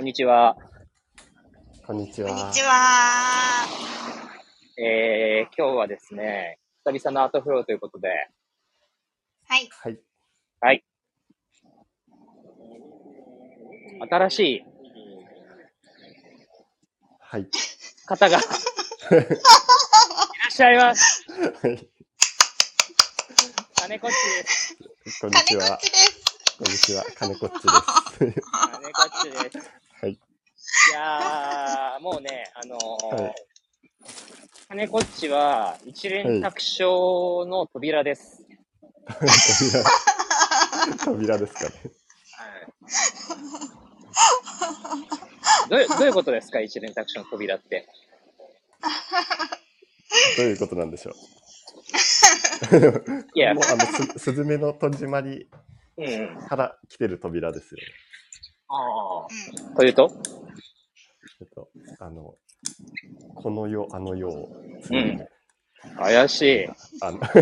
こんにちは。こんにちは。こんにちは。えー、今日はですね、久々のアートフローということで、はい。はい。はい。新しいはい。方がいらっしゃいます。はい。金子っちです。こんにちは金こっ。ちです。こんにちは。金子っちです。金子っちです。はい。いやー、もうね、あのーはい金子っちは一連卓章の扉です。扉。扉ですかね。どういうどういうことですか、一連卓章の扉って？どういうことなんでしょう？いやもう、あの、す、すずめの戸締まりうんうん。から来てる扉ですよね。ああ。うん。というと？えっと、あの、この世、あの世を、うん怪しい。あの、あやばい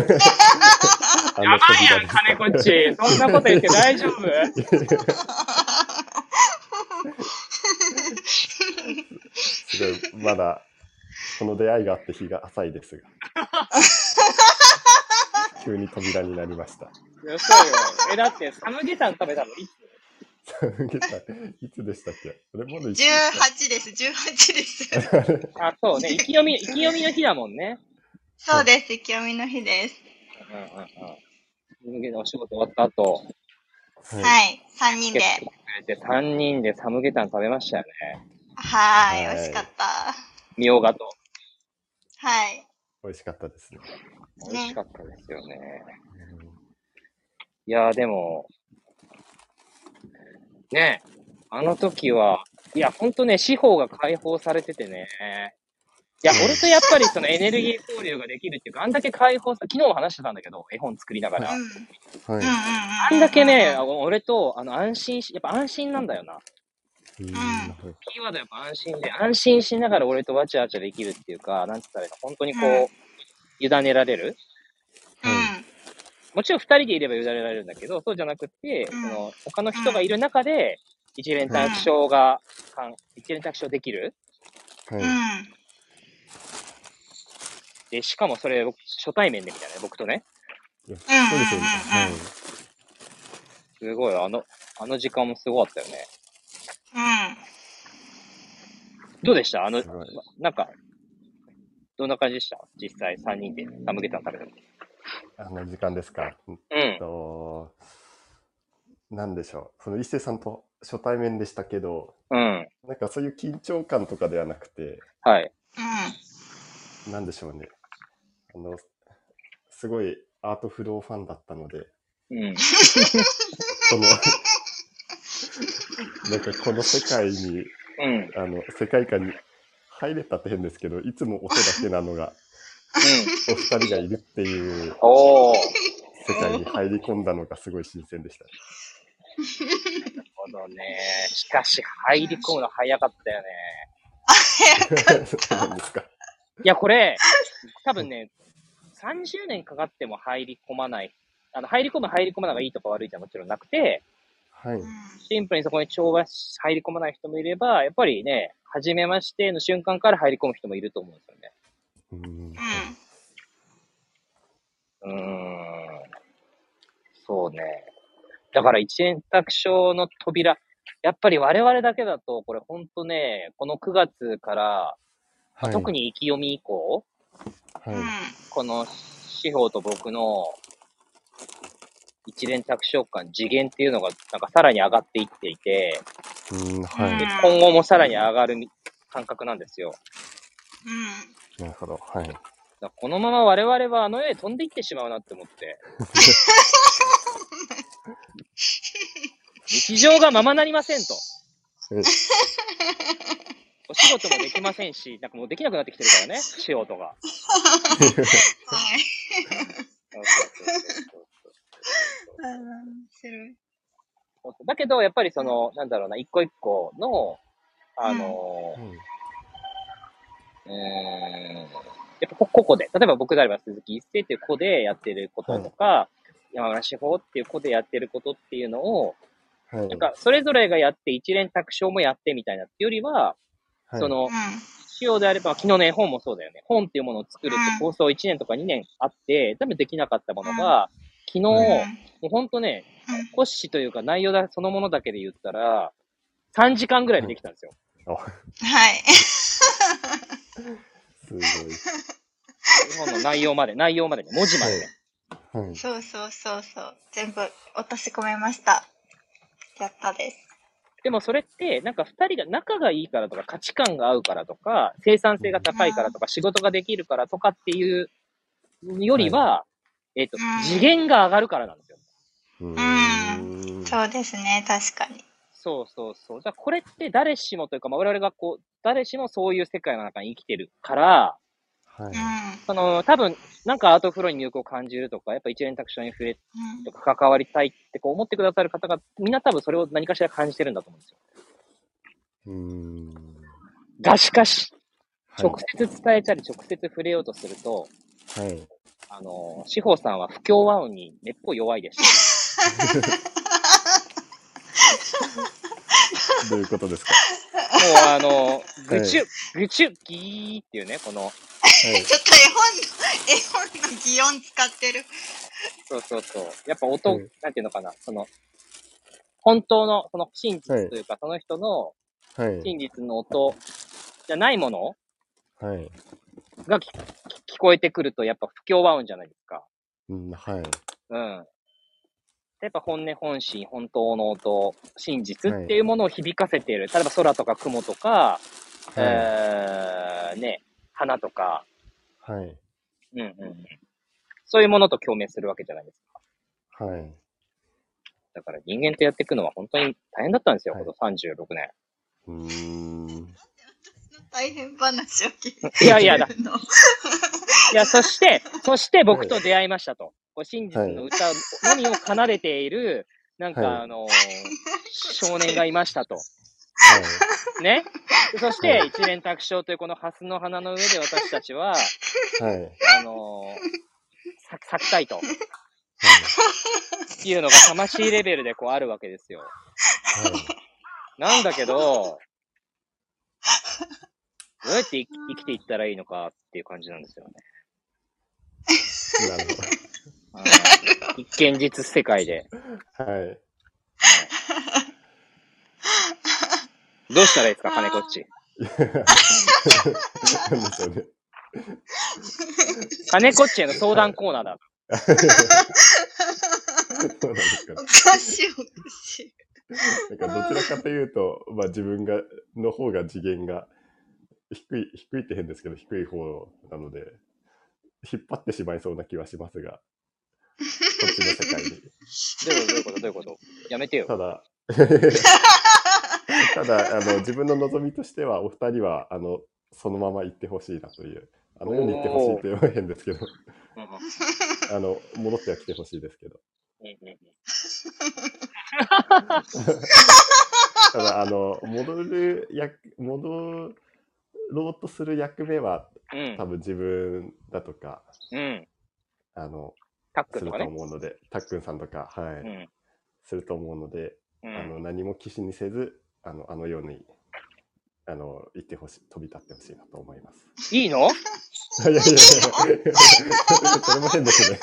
やん、金子っち。そんなこと言って大丈夫？すごい、まだ、この出会いがあって日が浅いですが。急に扉になりました。そうよ。え、だって、サムゲタン食べたのいつ？いつでしたっけ？俺もの18です、18です。あ、そうね。意気読み、意気読みの日だもんね。そうです、意気読みの日です。うんうんうん。サムゲタンお仕事終わった後、はい。はい、3人で。来てくれて3人でサムゲタン食べましたよね。はい、はい美味しかった。みょうがと。はい。美味しかったですね。美味しかったですよね。いやーでも、ね、あの時は、いや、ほんとね、司法が解放されててね。いや、俺とやっぱりそのエネルギー交流ができるっていうか、あんだけ解放さ、昨日も話してたんだけど、絵本作りながら。はい。うん。あんだけね、あ俺と、あの、安心し、やっぱ安心なんだよな。うんキーワードやっぱ安心で、安心しながら俺とわちゃわちゃできるっていうか、なんつったらいいの、本当にこう、うん委ねられるうん。もちろん二人でいれば委ねられるんだけど、そうじゃなくて、うんその他の人がいる中で、一連卓章が、かん一連卓章できる。はい。うん。で、しかもそれ、僕初対面でみたいなね、僕とね。そうですよね。はい。すごい、あの、あの時間もすごかったよね。うん。どうでした？あのなんか、どんな感じでした？実際3人でサムゲタン食べたの。あの時間ですか。うん。えっと、なんでしょう。その伊勢さんと初対面でしたけど、うん。なんかそういう緊張感とかではなくて、はい。なんでしょうね。あの、すごいアートフローファンだったので、うん。この、なんかこの世界に、うん。あの、世界観に入れたって変ですけど、いつも音だけなのが、うん。お二人がいるっていうおー。世界に入り込んだのがすごい新鮮でした。なるほどね。しかし、入り込むの早かったよね。そうなんですか。いや、これ、多分ね、30年かかっても入り込まない。あの、入り込む、入り込まないがいいとか悪いじゃもちろんなくて、はい。シンプルにそこに調和し入り込まない人もいれば、やっぱりね、初めましての瞬間から入り込む人もいると思うんですよね。うんうん。うーん。そうね。だから一円卓章の扉、やっぱり我々だけだと、これほんとね、この9月から、はい、特に意気読み以降、はい。この司法と僕の一連卓章感、次元っていうのがなんかさらに上がっていっていて、うん、はい。で今後もさらに上がる感覚なんですよ。うん。なるほど。はい。だこのまま我々はあの世へ飛んでいってしまうなって思って。日常がままなりませんと。うんお仕事もできませんし、なんかもうできなくなってきてるからね、仕事が。はい。面白い。だけど、やっぱりその、なんだろうな、一個一個の、あのー、うーん、やっぱこ個々で、例えば僕であれば鈴木一世っていう子でやってることとか、山村志保っていう子でやってることっていうのを、はい。なんか、それぞれがやって、一連卓章もやってみたいなっていうよりは、はい、そのう、ん。仕様であれば、昨日の絵本もそうだよね。本っていうものを作るってうん構想1年とか2年あって、多分できなかったものが、昨日、うんもうほんとね、うん骨子というか内容だそのものだけで言ったら、3時間ぐらいでできたんですよ。あはい。すごい。絵本の内容まで、内容までね、文字までね。はい。そうそうそうそう。全部落とし込めました。やったです。でもそれって、なんか二人が仲がいいからとか、価値観が合うからとか、生産性が高いからとか、仕事ができるからとかっていうよりは、えっ、とうん、次元が上がるからなんですよ。うーん。そうですね、確かに。そうそうそう。だからこれって誰しもというか、まあ、我々がこう、誰しもそういう世界の中に生きてるから、はい。うん。その、多分、なんかアートフローに魅力を感じるとか、やっぱ一連卓章に触れうんとか関わりたいってこう思ってくださる方が、みんな多分それを何かしら感じてるんだと思うんですよ。うーん。がしかし、はい直接伝えたり直接触れようとすると、はい。あの、志保さんは不協和音にめっぽい弱いです。どういうことですか？あの、ぐちゅ、ぐちゅ、ぎーっていうね、この、はい。ちょっと絵本の、絵本の擬音使ってる。そうそうそう。やっぱ音、うんなんていうのかな、その、本当の、その真実はいというか、その人のはい。真実の音じゃないもの？はい。が聞聞こえてくると、やっぱ不協和音じゃないですか。うん、はい。うん。やっぱ本音、本心、本当の音、真実っていうものを響かせている。例えば空とか雲とか、はえー、ね、花とか、い。はい。うんうんうん。そういうものと共鳴するわけじゃないですか。はい。だから人間とやっていくのは本当に大変だったんですよ、はいこの36年。うーん。大変話を聞いていやいやだ。いや、そして、そして僕と出会いましたと。こう真実の歌のみを奏でている、なんか、はいあのー少年がいましたと。はね。でそしはい、て一連卓章というこの蓮の花の上で私たちは、い。はい。あのー咲咲きたいとはい。いうのが魂レベルでこうあるわけですよ。なんだけど、どうやって生き生きていったらいいのかっていう感じなんですよね。なるうん現実世界で。はい。どうしたらいいですか、金こっち？なんでしょうね。金こっちへの相談コーナーだ。そうなんですかねお。かしいおかしい。なんかどちらかというと、まあ自分が、の方が次元が低い、低いって変ですけど、低い方なので、引っ張ってしまいそうな気はしますが、こっちの世界に。どういうことどういうこと？やめてよ。ただ、ただ、あの、自分の望みとしては、お二人は、あの、そのまま行ってほしいなという、あの世に行ってほしいというのは変ですけど、あの、戻っては来てほしいですけど。ただ、あの、戻る役、戻ろうとする役目は、うん多分自分だとか、うん。あの、タックするととかね。思うので、たっくんさんとか、はい、うん。すると思うので、うん。あの、何も騎士にせず、あの、あのように、あの、行ってほしい、飛び立ってほしいなと思います。いいの？いやいやいやいや、それも変ですね。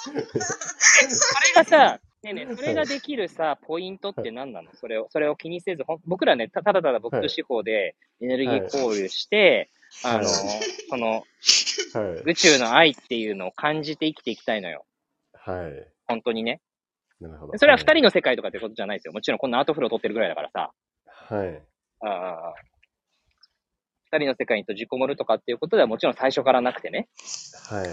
それがさ、ねえねえ、それができるさ、ポイントって何なの？それを、それを気にせず、ほん僕らね、たただただ僕と司法でエネルギー交流して、はいあの、はいその、はい。宇宙の愛っていうのを感じて生きていきたいのよ。はい。本当にね。なるほど。それは二人の世界とかってことじゃないですよ。もちろんこんなアートフロー撮ってるぐらいだからさ。はい。ああ二人の世界に閉じこもるとかっていうことではもちろん最初からなくてね。はい。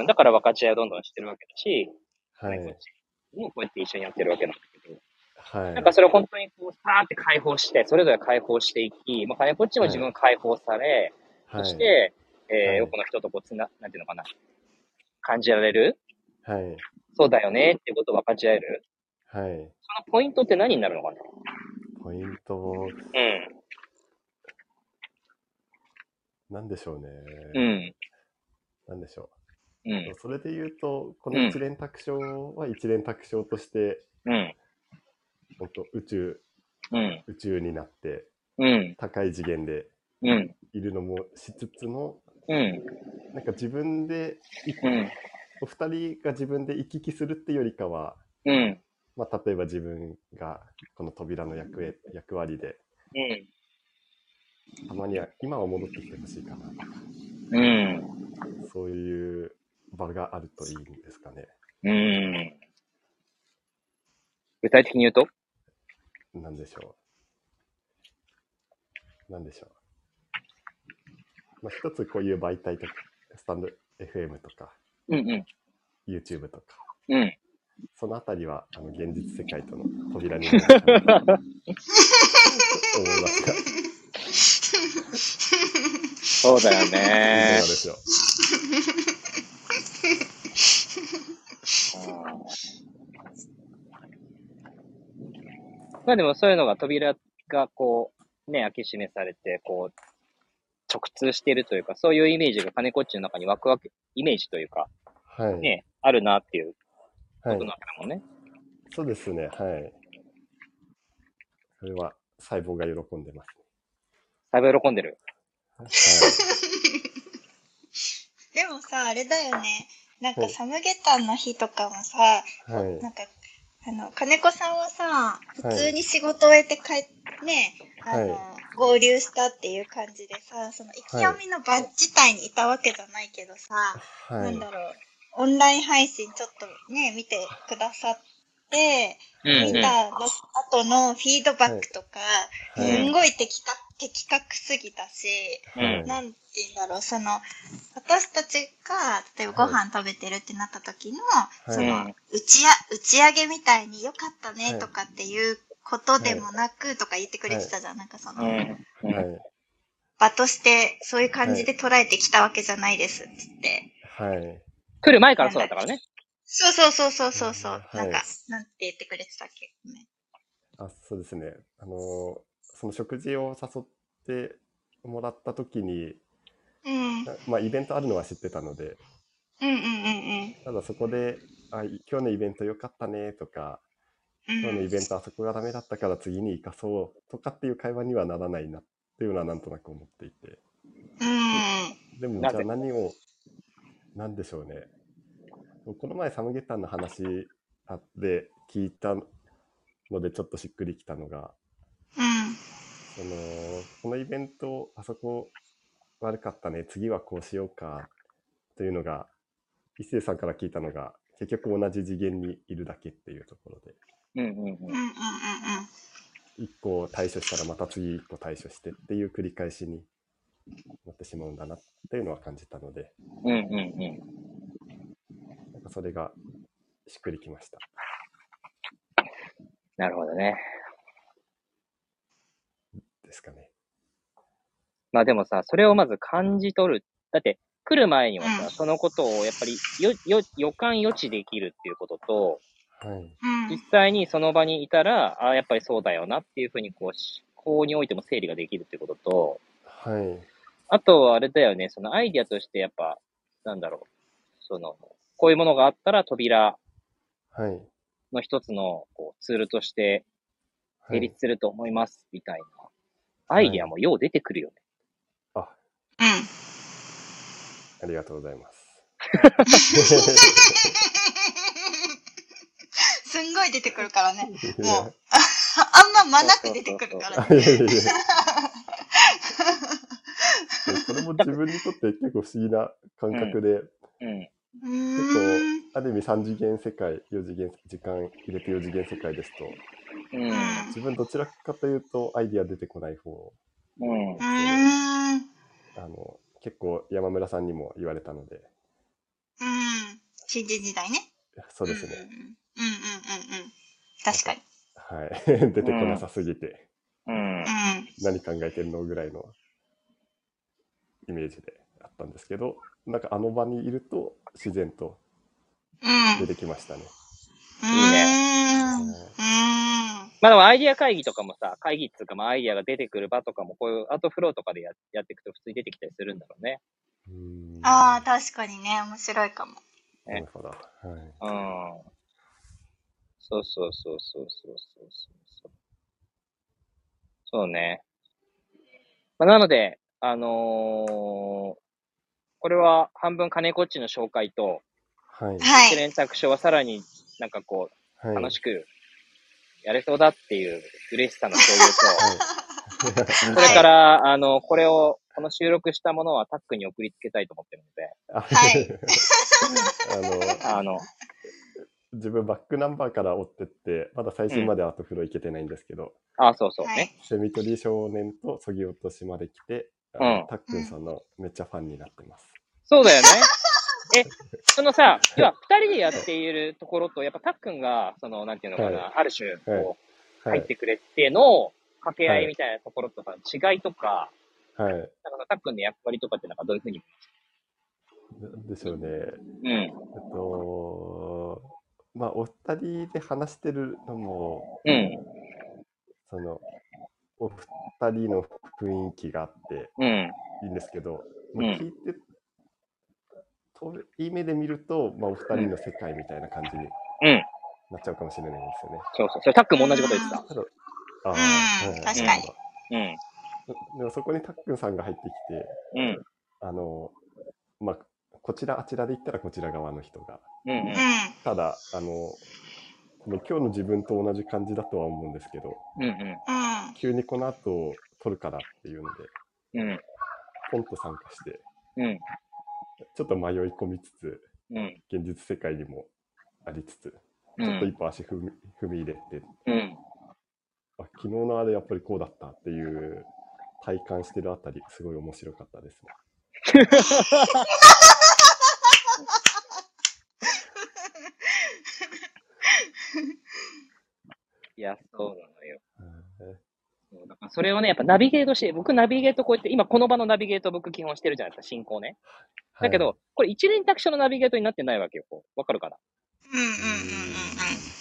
うん、だから分かち合いをどんどんしてるわけだし、はい。こっちもこうやって一緒にやってるわけなんだけど。はい。なんかそれを本当にこう、さーって解放して、それぞれ解放していき、まあ、金こっちも自分が解放され、はい、そして、えー、はい多くの人とこう、つな、なんていうのかな、感じられる？はい。そうだよねっていうことを分かち合える？はい。そのポイントって何になるのかな？ポイント、うん。なんでしょうね。うん。なんでしょう。うん。それで言うと、この一連卓章は一連卓章として、うん。本当宇宙、うん。宇宙になって、うん。高い次元でうん。いるのもしつつの、うん。なんか自分で、いうん。お二人が自分で行き来するってよりかは、うん。まあ、例えば自分がこの扉の役へ役割で、うん。たまには今は戻ってきてほしいかなとか、うん。そういう場があるといいんですかね。うん。具体的に言うと？なんでしょう。なんでしょう。まあ、一つこういう媒体とか、スタンド FM とか、うんうん。YouTube とか、うん。そのあたりは、あの、現実世界との扉になると思いますが、そうだよいかがねで。しょう。まあでもそういうのが扉がこう、ね、開け閉めされて、こう、直通してるというか、そういうイメージが金子っちの中に湧くわけ、イメージというか、はい。ね、あるなっていうはいことな。わけだもんね。そうですね、はい。それは細胞が喜んでますだいぶ喜んでる。ね。でもさ、あれだよね。なんかはいサムゲタンの日とかもさ、はい。はい。なんか、あの、金子さんはさ、普通に仕事を終えて帰っね、あの、は合流したっていう感じでさ、その、生き読みの場自体にいたわけじゃないけどさ、はないん。だろう、オンライン配信ちょっとね、見てくださって、うん。見た後のフィードバックとか、はい。すんごい的確的確すぎたし、うん。なんて言うんだろう、その、私たちが、例えばご飯食べてるってなった時の、はいそのうん、打ちや、打ち上げみたいに良かったねはいとかっていうことでもなく、とか言ってくれてたじゃん、なんかその。場としてそういう感じで捉えてきたわけじゃないですっつって。はい。来る前からそうだったからね。そうそうそうそうそうなんか、なんて言ってくれてたっけ？ごめん。あ、そうですね。あのーその食事を誘ってもらった時に、まあ、イベントあるのは知ってたので、うんうんうんただそこで、あ、今日のイベント良かったねとか、うん。今日のイベントあそこがダメだったから次に生かそうとかっていう会話にはならないなっていうのはなんとなく思っていて。うん。でも、じゃあ何を、なんでしょうね。この前サムゲタンの話あって聞いたのでちょっとしっくりきたのが、うん。その、このイベント、あそこ悪かったね、次はこうしようかというのが、一星さんから聞いたのが、結局同じ次元にいるだけっていうところで、うんうんうんうんうんうん一個対処したらまた次一個対処してっていう繰り返しになってしまうんだなっていうのは感じたので、うん。うんうんうん。なんかそれがしっくりきました。なるほどね。ですかね。まあでもさ、それをまず感じ取る。だって、来る前にはさ、うんそのことをやっぱりよ、よ、予感予知できるっていうことと、はい。うん。実際にその場にいたら、ああ、やっぱりそうだよなっていうふうに、こう、思考においても整理ができるっていうことと、はい。あとはあれだよね、そのアイディアとしてやっぱ、なんだろう、その、こういうものがあったら扉はい。の一つのこうツールとしてはい成立。すると思います、みたいな。アイディアもよう出てくるよね。あ、うん。ありがとうございます。すんごい出てくるからね。もう、あんま間なく出てくるからね。それも自分にとって結構不思議な感覚で、うん。うーん。ある意味3次元世界、4次元、時間入れて4次元世界ですと、うん。うん自分どちらかというとアイディア出てこない方、うんう。ーん。うん。あの、結構山村さんにも言われたので、新人時代ね。そうですね。うんうんうんうんうん。確かに。はい。出てこなさすぎて、うんう。ん。何考えてんのぐらいのイメージであったんですけど、なんかあの場にいると自然とうん。出てきましたね。いいね。うん。うん。まあでもアイディア会議とかもさ、会議っていうかまあアイディアが出てくる場とかもこういうアートフローとかでややっていくと普通に出てきたりするんだろうね。うーんああ、確かにね、面白いかも。なるほど。はい。うん。そうそうそうそうそうそうそうそうね。まあ、なので、あのーこれは半分金こっちの紹介と、はい。はい。一連作書はさらになんかこう、はい。楽しくやれそうだっていう嬉しさの共有と、それから、あの、これを、この収録したものはタックに送りつけたいと思ってるので、あはいあの、あの、自分バックナンバーから追ってって、まだ最新までアートフロー行けてないんですけど、あ、そうそうはいね。。セミトリー少年とそぎ落としまで来て、うんたっくんさんのめっちゃファンになってます。そうだよね。え、そのさ、要は二人でやっているところと、やっぱたっくんが、その、なんていうのかな、はい。ある種、こう、はい。入っ。てくれての掛け合いみたいなところとか、違いとか、はい。なんかたっくんの役割とかってなんかどういうふうに、なんでしょうね。うん、えっと、まあ、お二人で話してるのも、うん、その、お二人の雰囲気があってうん、いいんですけど、うん。まあ聞いて、といい目で見ると、まあ、お二人の世界みたいな感じにうん。なっちゃうかもしれないんですよね。そうそう。それたっくんも同じこと言ってた。ただあ確かにうん、でもそこにたっくんさんが入ってきて、うん、あの、まあ、こちら、あちらで言ったらこちら側の人が、うん、うんうん。ただ、あの今日の自分と同じ感じだとは思うんですけど、うん、うん。急にこの後撮るからっていうので、うん、ポンと参加して、うん、ちょっと迷い込みつつ、うん、現実世界にもありつつ、うん、ちょっと一歩足踏み踏み入れて、うん。あ昨日のあれやっぱりこうだったっていう体感してるあたり、すごい面白かったですね。いや、そうなのよ。はいそれをね、やっぱナビゲートして、僕ナビゲートこうやって、今この場のナビゲート僕基本してるじゃないですか、進行ね。だけど、はいこれ一連卓書のナビゲートになってないわけよ。こうわかるかな？うんうんうんうん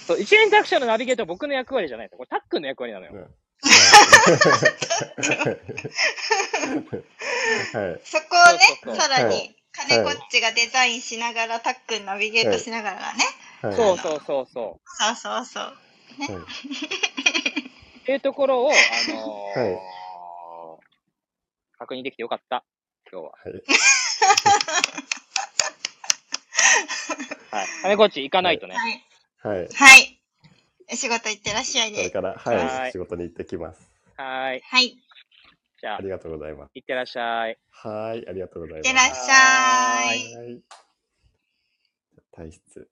そう、一連卓書のナビゲートは僕の役割じゃないですよ。これタックンの役割なのよ。ねはい はい。そこをねさらはに、金こっちがデザインしながら、たっくんナビゲートしながらね。はいそうそうそうそう。そうそうそう。はい っていうところを、あのーはい確認できてよかった。今日は。はい。はい。金子っち行かないとね。はい。はい。はい。仕事行ってらっしゃいで。これから、ははいい、仕事に行ってきます。はーい。はい。いじゃああ、りがとうございます。行ってらっしゃい。はい、ありがとうございます。ってらっしゃい。はい。体質。